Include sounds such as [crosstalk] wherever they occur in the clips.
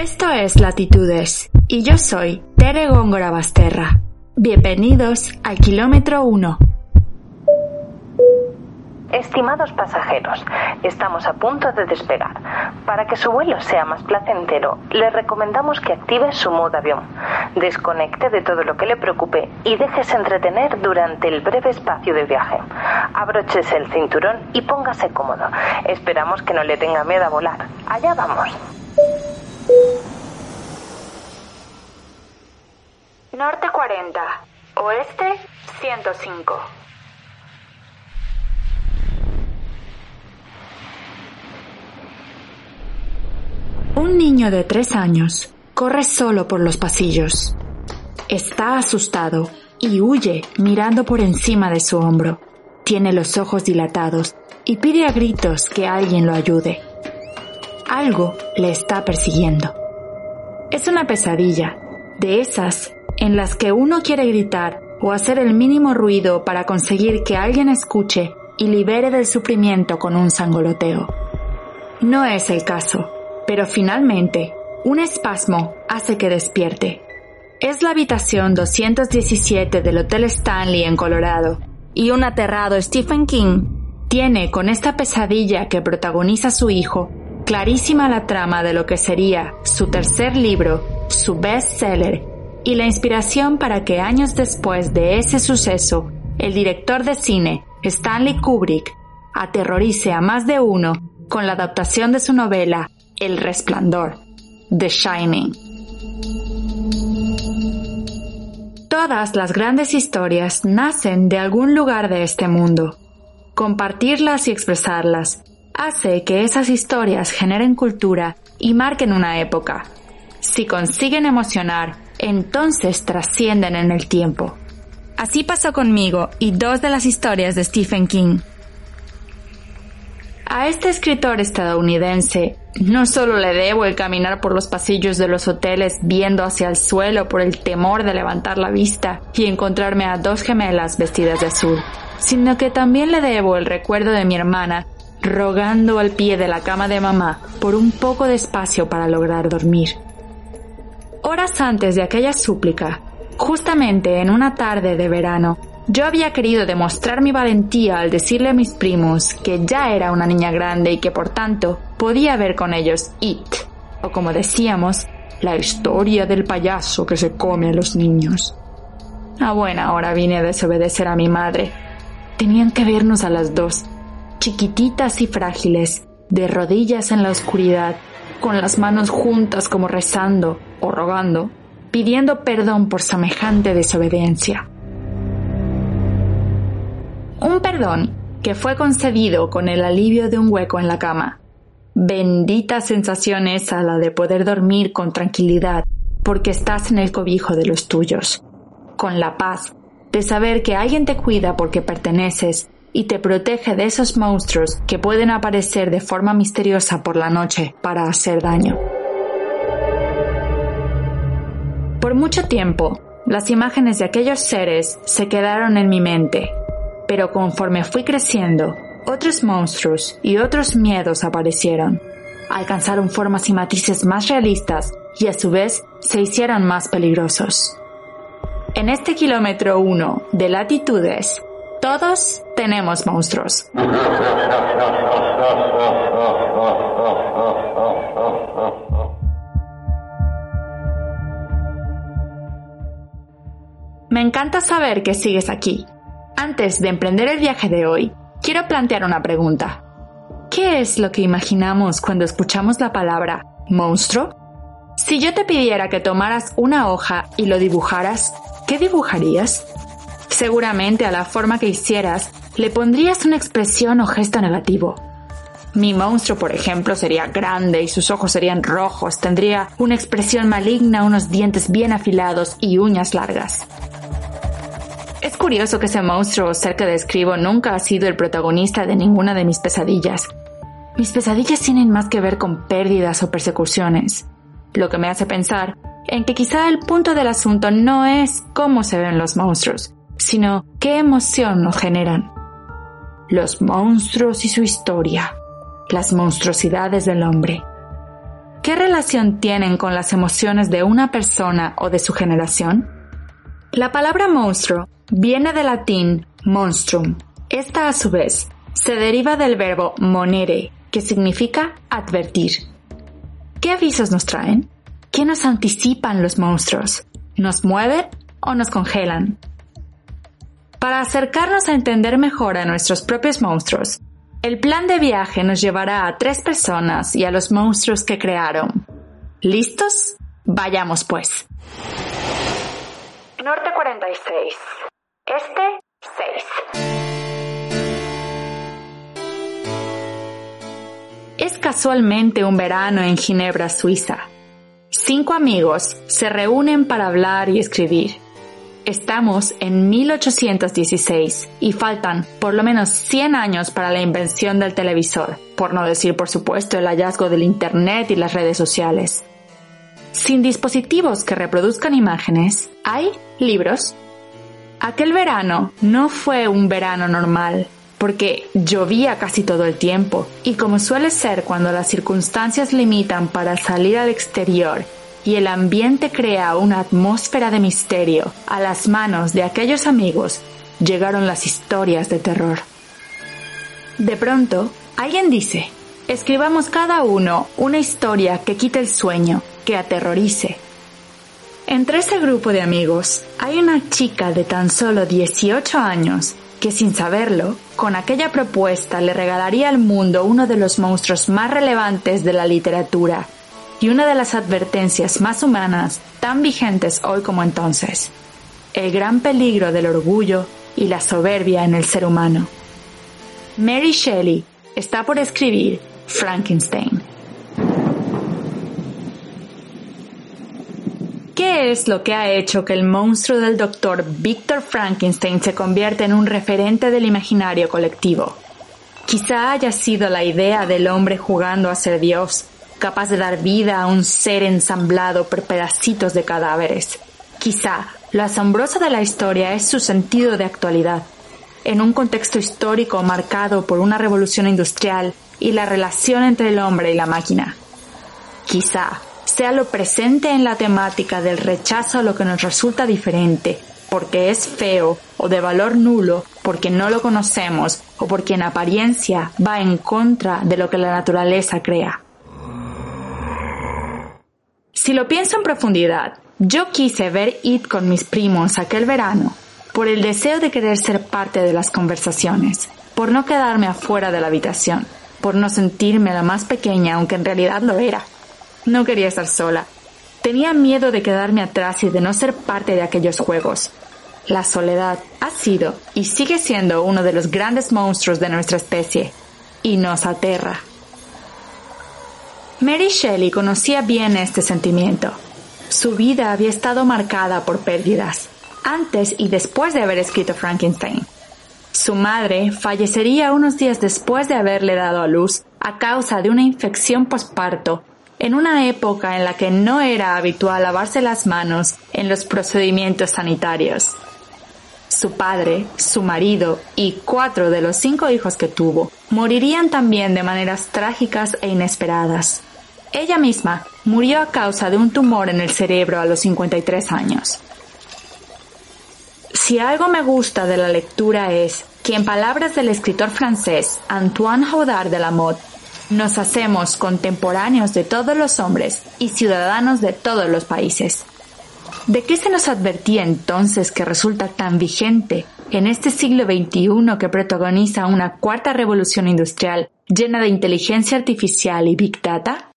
Esto es Latitudes y yo soy Tere Góngora Basterra. Bienvenidos al kilómetro 1. Estimados pasajeros, estamos a punto de despegar. Para que su vuelo sea más placentero, le recomendamos que active su modo avión, desconecte de todo lo que le preocupe y déjese entretener durante el breve espacio de viaje. Abróchese el cinturón y póngase cómodo. Esperamos que no le tenga miedo a volar. Allá vamos. Norte 40, Oeste 105. Un niño de tres años corre solo por los pasillos. Está asustado y huye mirando por encima de su hombro. Tiene los ojos dilatados y pide a gritos que alguien lo ayude. Algo le está persiguiendo. Es una pesadilla, de esas en las que uno quiere gritar o hacer el mínimo ruido para conseguir que alguien escuche y libere del sufrimiento con un sangoloteo. No es el caso, pero finalmente, un espasmo hace que despierte. Es la habitación 217 del Hotel Stanley en Colorado, y un aterrado Stephen King tiene con esta pesadilla que protagoniza su hijo clarísima la trama de lo que sería su tercer libro, su bestseller, y la inspiración para que años después de ese suceso, el director de cine, Stanley Kubrick, aterrorice a más de uno con la adaptación de su novela El Resplandor, The Shining. Todas las grandes historias nacen de algún lugar de este mundo. Compartirlas y expresarlas hace que esas historias generen cultura y marquen una época. Si consiguen emocionar, entonces trascienden en el tiempo. Así pasó conmigo y dos de las historias de Stephen King. A este escritor estadounidense no solo le debo el caminar por los pasillos de los hoteles viendo hacia el suelo por el temor de levantar la vista y encontrarme a dos gemelas vestidas de azul, sino que también le debo el recuerdo de mi hermana rogando al pie de la cama de mamá por un poco de espacio para lograr dormir. Horas antes de aquella súplica, justamente en una tarde de verano, yo había querido demostrar mi valentía al decirle a mis primos que ya era una niña grande y que por tanto podía ver con ellos It, o como decíamos, la historia del payaso que se come a los niños. A buena hora vine a desobedecer a mi madre. Tenían que vernos a las dos, chiquititas y frágiles, de rodillas en la oscuridad, con las manos juntas como rezando o rogando, pidiendo perdón por semejante desobediencia. Un perdón que fue concedido con el alivio de un hueco en la cama. Bendita sensación esa la de poder dormir con tranquilidad porque estás en el cobijo de los tuyos, con la paz de saber que alguien te cuida porque perteneces y te protege de esos monstruos que pueden aparecer de forma misteriosa por la noche para hacer daño. Por mucho tiempo, las imágenes de aquellos seres se quedaron en mi mente, pero conforme fui creciendo, otros monstruos y otros miedos aparecieron. Alcanzaron formas y matices más realistas y a su vez se hicieron más peligrosos. En este kilómetro 1 de latitudes, todos tenemos monstruos. Me encanta saber que sigues aquí. Antes de emprender el viaje de hoy, quiero plantear una pregunta. ¿Qué es lo que imaginamos cuando escuchamos la palabra monstruo? Si yo te pidiera que tomaras una hoja y lo dibujaras, ¿qué dibujarías? Seguramente a la forma que hicieras le pondrías una expresión o gesto negativo. Mi monstruo, por ejemplo, sería grande y sus ojos serían rojos, tendría una expresión maligna, unos dientes bien afilados y uñas largas. Es curioso que ese monstruo cerca de describo nunca ha sido el protagonista de ninguna de mis pesadillas. Mis pesadillas tienen más que ver con pérdidas o persecuciones, lo que me hace pensar en que quizá el punto del asunto no es cómo se ven los monstruos, sino qué emoción nos generan. Los monstruos y su historia las monstruosidades del hombre. ¿Qué relación tienen con las emociones de una persona o de su generación? La palabra monstruo viene del latín monstrum. Esta a su vez se deriva del verbo monere, que significa advertir. ¿Qué avisos nos traen? ¿Qué nos anticipan los monstruos? ¿Nos mueven o nos congelan? Para acercarnos a entender mejor a nuestros propios monstruos, el plan de viaje nos llevará a tres personas y a los monstruos que crearon. ¿Listos? Vayamos pues. Norte 46. Este 6. Es casualmente un verano en Ginebra, Suiza. Cinco amigos se reúnen para hablar y escribir. Estamos en 1816 y faltan por lo menos 100 años para la invención del televisor, por no decir por supuesto el hallazgo del Internet y las redes sociales. Sin dispositivos que reproduzcan imágenes, hay libros. Aquel verano no fue un verano normal, porque llovía casi todo el tiempo, y como suele ser cuando las circunstancias limitan para salir al exterior y el ambiente crea una atmósfera de misterio. A las manos de aquellos amigos llegaron las historias de terror. De pronto, alguien dice, escribamos cada uno una historia que quite el sueño, que aterrorice. Entre ese grupo de amigos hay una chica de tan solo 18 años que sin saberlo, con aquella propuesta le regalaría al mundo uno de los monstruos más relevantes de la literatura, y una de las advertencias más humanas tan vigentes hoy como entonces, el gran peligro del orgullo y la soberbia en el ser humano. Mary Shelley está por escribir Frankenstein. ¿Qué es lo que ha hecho que el monstruo del doctor Victor Frankenstein se convierta en un referente del imaginario colectivo? Quizá haya sido la idea del hombre jugando a ser Dios, capaz de dar vida a un ser ensamblado por pedacitos de cadáveres. Quizá lo asombroso de la historia es su sentido de actualidad. En un contexto histórico marcado por una revolución industrial y la relación entre el hombre y la máquina. Quizá sea lo presente en la temática del rechazo a lo que nos resulta diferente, porque es feo o de valor nulo, porque no lo conocemos o porque en apariencia va en contra de lo que la naturaleza crea. Si lo pienso en profundidad, yo quise ver It con mis primos aquel verano por el deseo de querer ser parte de las conversaciones, por no quedarme afuera de la habitación, por no sentirme la más pequeña aunque en realidad lo era. No quería estar sola. Tenía miedo de quedarme atrás y de no ser parte de aquellos juegos. La soledad ha sido y sigue siendo uno de los grandes monstruos de nuestra especie y nos aterra. Mary Shelley conocía bien este sentimiento. Su vida había estado marcada por pérdidas, antes y después de haber escrito Frankenstein. Su madre fallecería unos días después de haberle dado a luz a causa de una infección posparto en una época en la que no era habitual lavarse las manos en los procedimientos sanitarios. Su padre, su marido y cuatro de los cinco hijos que tuvo morirían también de maneras trágicas e inesperadas. Ella misma murió a causa de un tumor en el cerebro a los 53 años. Si algo me gusta de la lectura es que en palabras del escritor francés Antoine Jaudard de la Motte, nos hacemos contemporáneos de todos los hombres y ciudadanos de todos los países. ¿De qué se nos advertía entonces que resulta tan vigente en este siglo XXI que protagoniza una cuarta revolución industrial llena de inteligencia artificial y big data?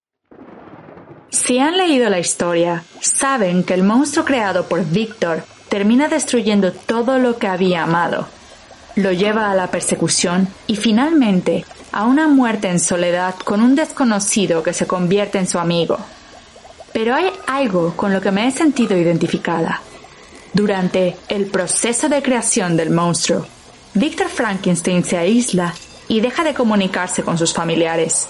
Si han leído la historia, saben que el monstruo creado por Víctor termina destruyendo todo lo que había amado. Lo lleva a la persecución y finalmente a una muerte en soledad con un desconocido que se convierte en su amigo. Pero hay algo con lo que me he sentido identificada. Durante el proceso de creación del monstruo, Victor Frankenstein se aísla y deja de comunicarse con sus familiares.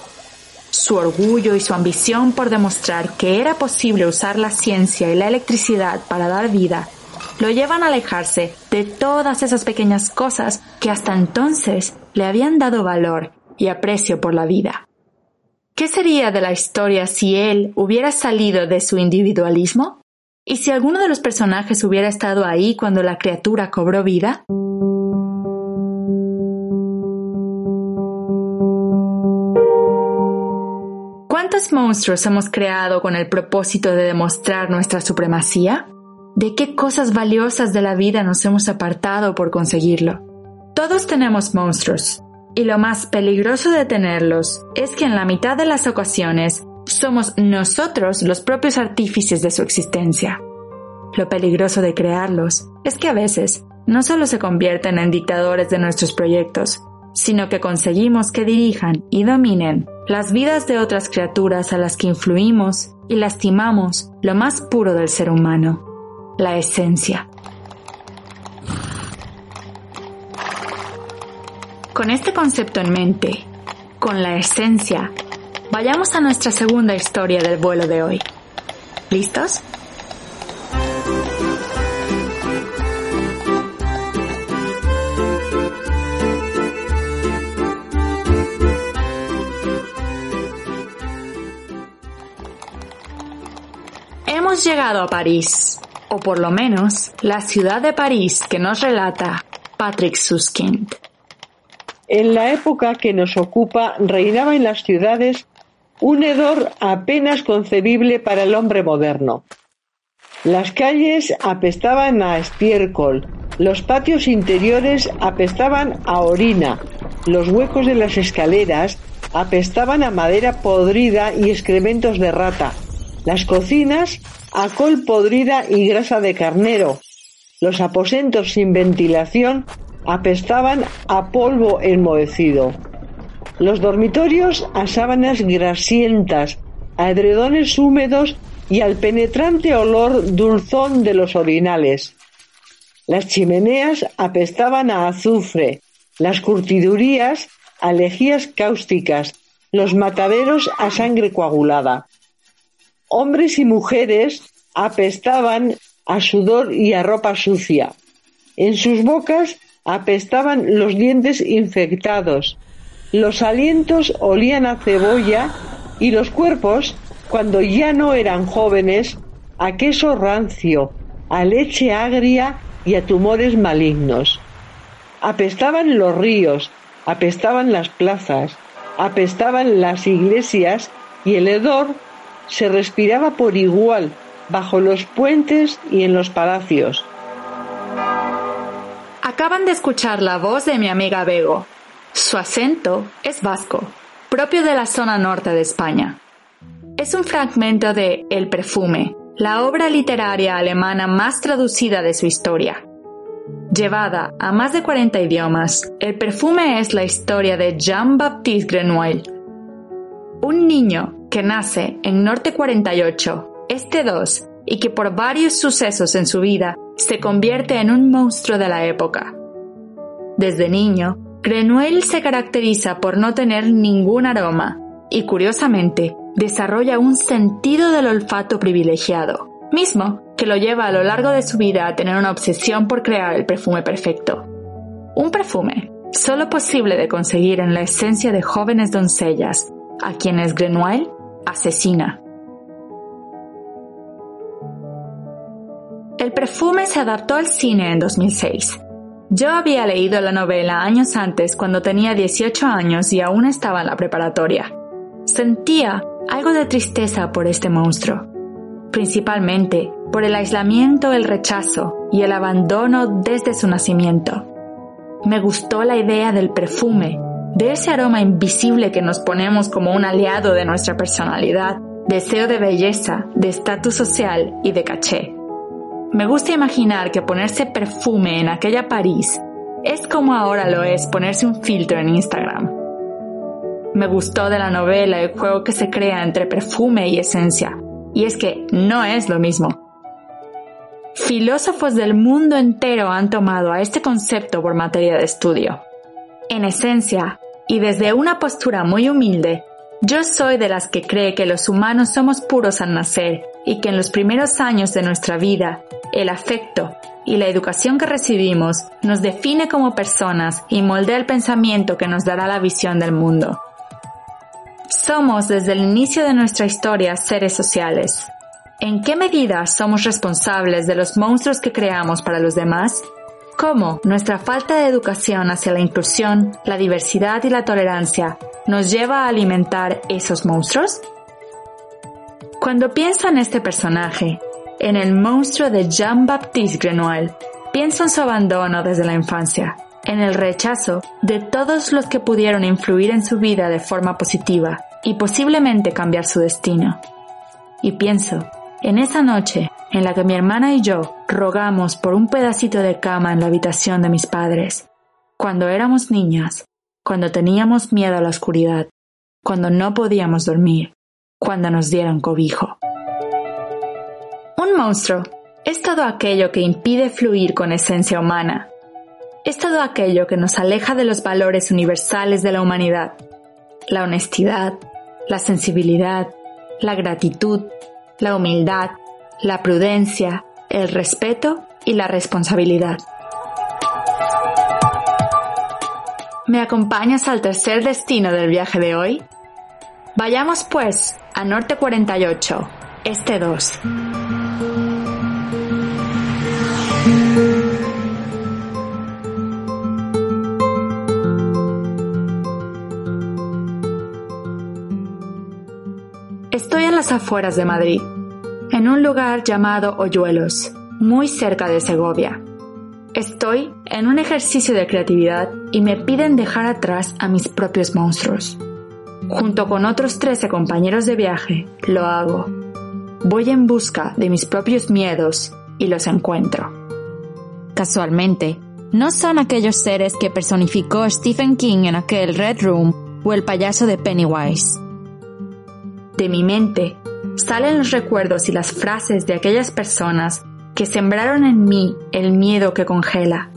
Su orgullo y su ambición por demostrar que era posible usar la ciencia y la electricidad para dar vida lo llevan a alejarse de todas esas pequeñas cosas que hasta entonces le habían dado valor y aprecio por la vida. ¿Qué sería de la historia si él hubiera salido de su individualismo? ¿Y si alguno de los personajes hubiera estado ahí cuando la criatura cobró vida? ¿Cuántos monstruos hemos creado con el propósito de demostrar nuestra supremacía? ¿De qué cosas valiosas de la vida nos hemos apartado por conseguirlo? Todos tenemos monstruos, y lo más peligroso de tenerlos es que en la mitad de las ocasiones somos nosotros los propios artífices de su existencia. Lo peligroso de crearlos es que a veces no solo se convierten en dictadores de nuestros proyectos, sino que conseguimos que dirijan y dominen las vidas de otras criaturas a las que influimos y lastimamos lo más puro del ser humano la esencia. Con este concepto en mente, con la esencia, vayamos a nuestra segunda historia del vuelo de hoy. ¿Listos? Hemos llegado a París, o por lo menos la ciudad de París que nos relata Patrick Suskind. En la época que nos ocupa reinaba en las ciudades un hedor apenas concebible para el hombre moderno. Las calles apestaban a estiércol, los patios interiores apestaban a orina, los huecos de las escaleras apestaban a madera podrida y excrementos de rata, las cocinas a col podrida y grasa de carnero. Los aposentos sin ventilación apestaban a polvo enmohecido. Los dormitorios a sábanas grasientas, a edredones húmedos y al penetrante olor dulzón de los orinales. Las chimeneas apestaban a azufre, las curtidurías a lejías cáusticas, los mataderos a sangre coagulada. Hombres y mujeres apestaban a sudor y a ropa sucia. En sus bocas apestaban los dientes infectados. Los alientos olían a cebolla y los cuerpos, cuando ya no eran jóvenes, a queso rancio, a leche agria y a tumores malignos. Apestaban los ríos, apestaban las plazas, apestaban las iglesias y el hedor se respiraba por igual bajo los puentes y en los palacios. Acaban de escuchar la voz de mi amiga Bego. Su acento es vasco, propio de la zona norte de España. Es un fragmento de El perfume, la obra literaria alemana más traducida de su historia. Llevada a más de 40 idiomas, El perfume es la historia de Jean-Baptiste Grenouille, un niño que nace en Norte 48, Este 2, y que por varios sucesos en su vida se convierte en un monstruo de la época. Desde niño, Grenouille se caracteriza por no tener ningún aroma y curiosamente desarrolla un sentido del olfato privilegiado, mismo que lo lleva a lo largo de su vida a tener una obsesión por crear el perfume perfecto. Un perfume solo posible de conseguir en la esencia de jóvenes doncellas, a quienes Grenouille asesina. El perfume se adaptó al cine en 2006. Yo había leído la novela años antes cuando tenía 18 años y aún estaba en la preparatoria. Sentía algo de tristeza por este monstruo, principalmente por el aislamiento, el rechazo y el abandono desde su nacimiento. Me gustó la idea del perfume de ese aroma invisible que nos ponemos como un aliado de nuestra personalidad, deseo de belleza, de estatus social y de caché. Me gusta imaginar que ponerse perfume en aquella París es como ahora lo es ponerse un filtro en Instagram. me gustó de la novela el juego que se crea entre perfume y esencia, y es que no es lo mismo. Filósofos del mundo entero han tomado a este concepto por materia de estudio. En esencia, y desde una postura muy humilde, yo soy de las que cree que los humanos somos puros al nacer y que en los primeros años de nuestra vida, el afecto y la educación que recibimos nos define como personas y moldea el pensamiento que nos dará la visión del mundo. Somos desde el inicio de nuestra historia seres sociales. ¿En qué medida somos responsables de los monstruos que creamos para los demás? ¿Cómo nuestra falta de educación hacia la inclusión, la diversidad y la tolerancia nos lleva a alimentar esos monstruos? Cuando pienso en este personaje, en el monstruo de Jean-Baptiste Grenoble, pienso en su abandono desde la infancia, en el rechazo de todos los que pudieron influir en su vida de forma positiva y posiblemente cambiar su destino. Y pienso en esa noche en la que mi hermana y yo rogamos por un pedacito de cama en la habitación de mis padres, cuando éramos niñas, cuando teníamos miedo a la oscuridad, cuando no podíamos dormir, cuando nos dieran cobijo. Un monstruo es todo aquello que impide fluir con esencia humana. Es todo aquello que nos aleja de los valores universales de la humanidad. La honestidad, la sensibilidad, la gratitud, la humildad, la prudencia, el respeto y la responsabilidad. ¿Me acompañas al tercer destino del viaje de hoy? Vayamos pues a Norte 48, Este 2. Estoy en las afueras de Madrid, en un lugar llamado Hoyuelos, muy cerca de Segovia. Estoy en un ejercicio de creatividad y me piden dejar atrás a mis propios monstruos. Junto con otros 13 compañeros de viaje, lo hago. Voy en busca de mis propios miedos y los encuentro. Casualmente, no son aquellos seres que personificó Stephen King en aquel Red Room o el payaso de Pennywise. De mi mente salen los recuerdos y las frases de aquellas personas que sembraron en mí el miedo que congela.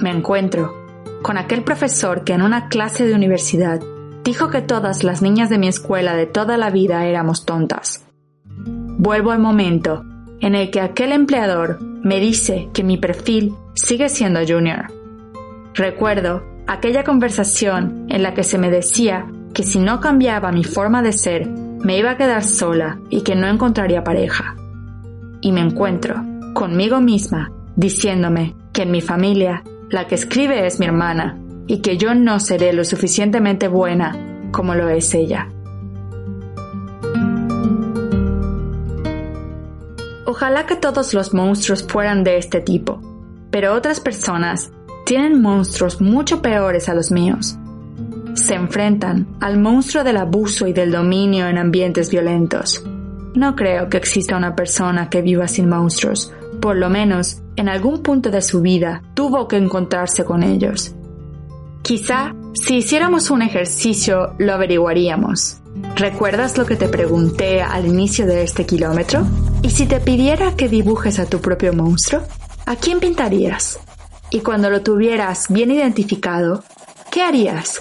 Me encuentro con aquel profesor que en una clase de universidad dijo que todas las niñas de mi escuela de toda la vida éramos tontas. Vuelvo al momento en el que aquel empleador me dice que mi perfil sigue siendo junior. Recuerdo aquella conversación en la que se me decía que si no cambiaba mi forma de ser, me iba a quedar sola y que no encontraría pareja. Y me encuentro conmigo misma diciéndome que en mi familia la que escribe es mi hermana y que yo no seré lo suficientemente buena como lo es ella. Ojalá que todos los monstruos fueran de este tipo, pero otras personas tienen monstruos mucho peores a los míos. Se enfrentan al monstruo del abuso y del dominio en ambientes violentos. No creo que exista una persona que viva sin monstruos, por lo menos en algún punto de su vida tuvo que encontrarse con ellos. Quizá si hiciéramos un ejercicio lo averiguaríamos. ¿Recuerdas lo que te pregunté al inicio de este kilómetro? ¿Y si te pidiera que dibujes a tu propio monstruo? ¿A quién pintarías? Y cuando lo tuvieras bien identificado, ¿qué harías?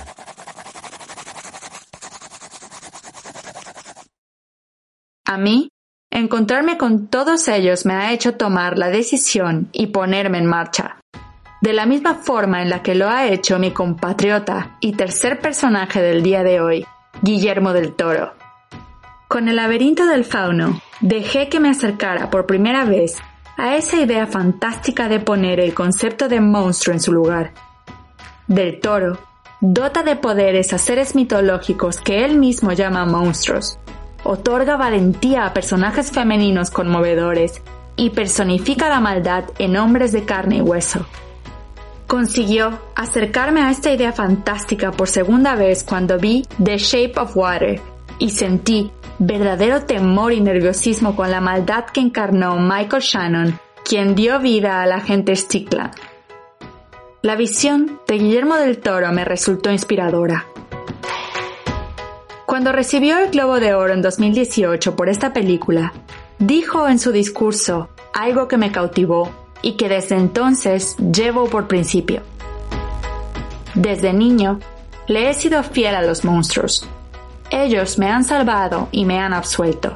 Mí, encontrarme con todos ellos me ha hecho tomar la decisión y ponerme en marcha de la misma forma en la que lo ha hecho mi compatriota y tercer personaje del día de hoy, Guillermo del Toro. Con el laberinto del fauno, dejé que me acercara por primera vez a esa idea fantástica de poner el concepto de monstruo en su lugar. Del Toro dota de poderes a seres mitológicos que él mismo llama monstruos, otorga valentía a personajes femeninos conmovedores y personifica la maldad en hombres de carne y hueso consiguió acercarme a esta idea fantástica por segunda vez cuando vi The Shape of Water y sentí verdadero temor y nerviosismo con la maldad que encarnó Michael Shannon, quien dio vida a la gente Stickland. La visión de Guillermo del Toro me resultó inspiradora. Cuando recibió el Globo de Oro en 2018 por esta película, dijo en su discurso algo que me cautivó y que desde entonces llevo por principio. Desde niño, le he sido fiel a los monstruos. Ellos me han salvado y me han absuelto,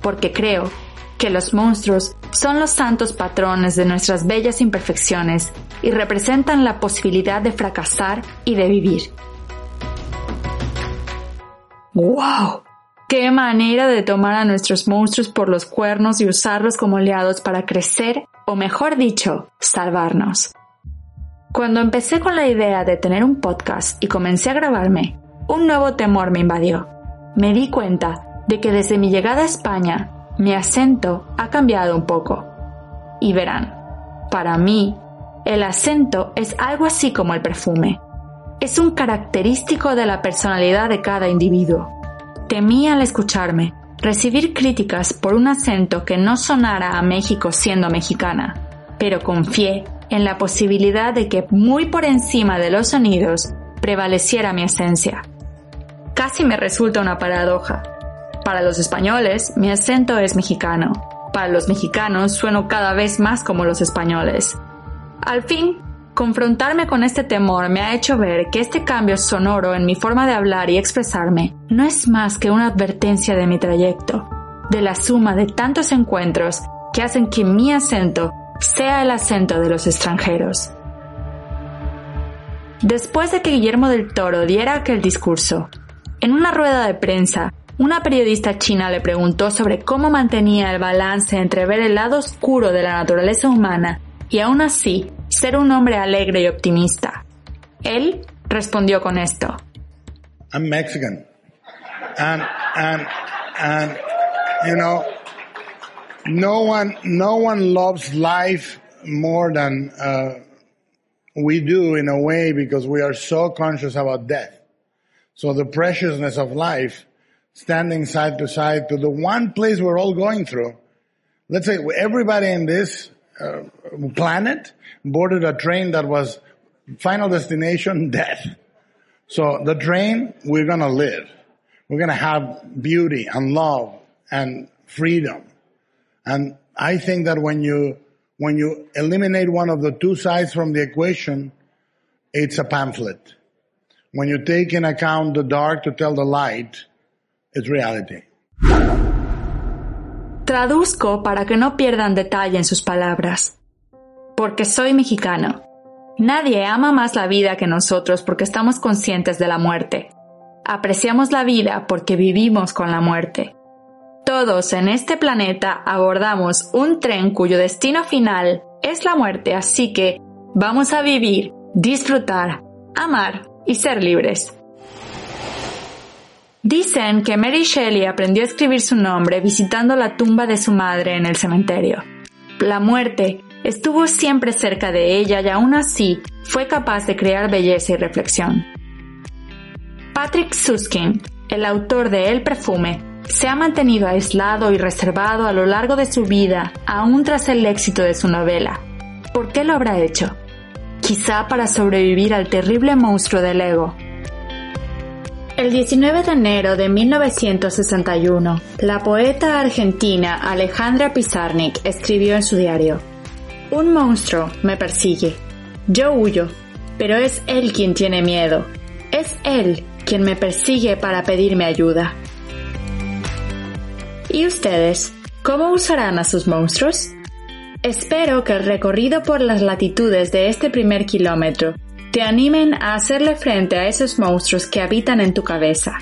porque creo que los monstruos son los santos patrones de nuestras bellas imperfecciones y representan la posibilidad de fracasar y de vivir. ¡Wow! ¡Qué manera de tomar a nuestros monstruos por los cuernos y usarlos como aliados para crecer, o mejor dicho, salvarnos! Cuando empecé con la idea de tener un podcast y comencé a grabarme, un nuevo temor me invadió. Me di cuenta de que desde mi llegada a España, mi acento ha cambiado un poco. Y verán, para mí, el acento es algo así como el perfume. Es un característico de la personalidad de cada individuo. Temí al escucharme recibir críticas por un acento que no sonara a México siendo mexicana, pero confié en la posibilidad de que muy por encima de los sonidos prevaleciera mi esencia. Casi me resulta una paradoja. Para los españoles, mi acento es mexicano. Para los mexicanos, sueno cada vez más como los españoles. Al fin, confrontarme con este temor me ha hecho ver que este cambio sonoro en mi forma de hablar y expresarme no es más que una advertencia de mi trayecto, de la suma de tantos encuentros que hacen que mi acento sea el acento de los extranjeros. Después de que Guillermo del Toro diera aquel discurso, en una rueda de prensa, una periodista china le preguntó sobre cómo mantenía el balance entre ver el lado oscuro de la naturaleza humana y aún así ser un hombre alegre y optimista. Él respondió con esto. I'm Mexican. And, and, and, you know, no one, no one loves life more than uh, we do in a way because we are so conscious about death. So the preciousness of life, standing side to side to the one place we're all going through. Let's say everybody in this uh, planet boarded a train that was final destination [laughs] death. So the train, we're gonna live. We're gonna have beauty and love and freedom. And I think that when you, when you eliminate one of the two sides from the equation, it's a pamphlet. When you take in account the dark to tell the light, it's reality. Traduzco para que no pierdan detalle en sus palabras. Porque soy mexicano. Nadie ama más la vida que nosotros porque estamos conscientes de la muerte. Apreciamos la vida porque vivimos con la muerte. Todos en este planeta abordamos un tren cuyo destino final es la muerte, así que vamos a vivir, disfrutar, amar y ser libres. Dicen que Mary Shelley aprendió a escribir su nombre visitando la tumba de su madre en el cementerio. La muerte estuvo siempre cerca de ella y aún así fue capaz de crear belleza y reflexión. Patrick Suskin, el autor de El perfume, se ha mantenido aislado y reservado a lo largo de su vida, aún tras el éxito de su novela. ¿Por qué lo habrá hecho? Quizá para sobrevivir al terrible monstruo del ego, el 19 de enero de 1961, la poeta argentina Alejandra Pizarnik escribió en su diario, Un monstruo me persigue. Yo huyo, pero es él quien tiene miedo. Es él quien me persigue para pedirme ayuda. ¿Y ustedes? ¿Cómo usarán a sus monstruos? Espero que el recorrido por las latitudes de este primer kilómetro te animen a hacerle frente a esos monstruos que habitan en tu cabeza.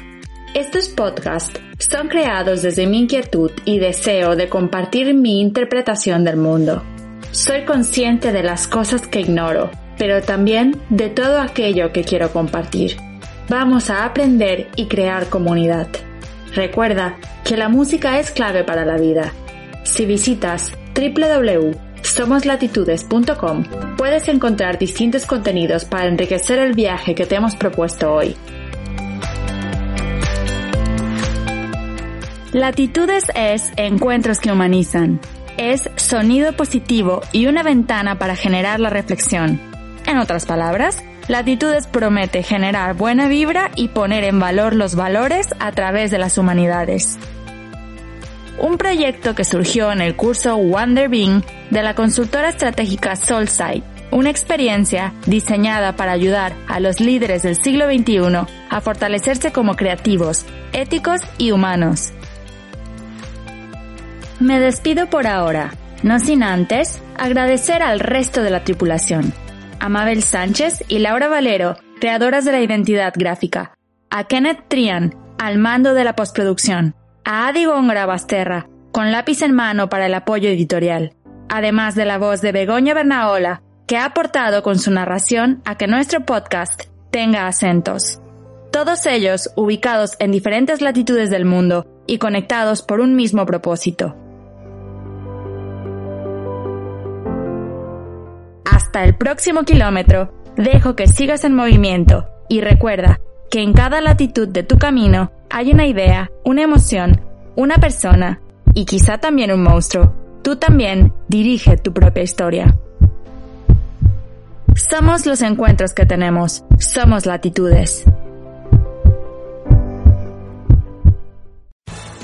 Estos podcasts son creados desde mi inquietud y deseo de compartir mi interpretación del mundo. Soy consciente de las cosas que ignoro, pero también de todo aquello que quiero compartir. Vamos a aprender y crear comunidad. Recuerda que la música es clave para la vida. Si visitas www somoslatitudes.com puedes encontrar distintos contenidos para enriquecer el viaje que te hemos propuesto hoy. Latitudes es encuentros que humanizan. Es sonido positivo y una ventana para generar la reflexión. En otras palabras, Latitudes promete generar buena vibra y poner en valor los valores a través de las humanidades. Un proyecto que surgió en el curso Wonder Being de la consultora estratégica Soulside, una experiencia diseñada para ayudar a los líderes del siglo XXI a fortalecerse como creativos, éticos y humanos. Me despido por ahora, no sin antes agradecer al resto de la tripulación, a Mabel Sánchez y Laura Valero, creadoras de la identidad gráfica, a Kenneth Trian, al mando de la postproducción, a Adi Góngora Basterra, con lápiz en mano para el apoyo editorial, además de la voz de Begoña Bernaola, que ha aportado con su narración a que nuestro podcast tenga acentos. Todos ellos ubicados en diferentes latitudes del mundo y conectados por un mismo propósito Hasta el próximo kilómetro, dejo que sigas en movimiento y recuerda que en cada latitud de tu camino hay una idea, una emoción, una persona y quizá también un monstruo. Tú también dirige tu propia historia. Somos los encuentros que tenemos, somos latitudes.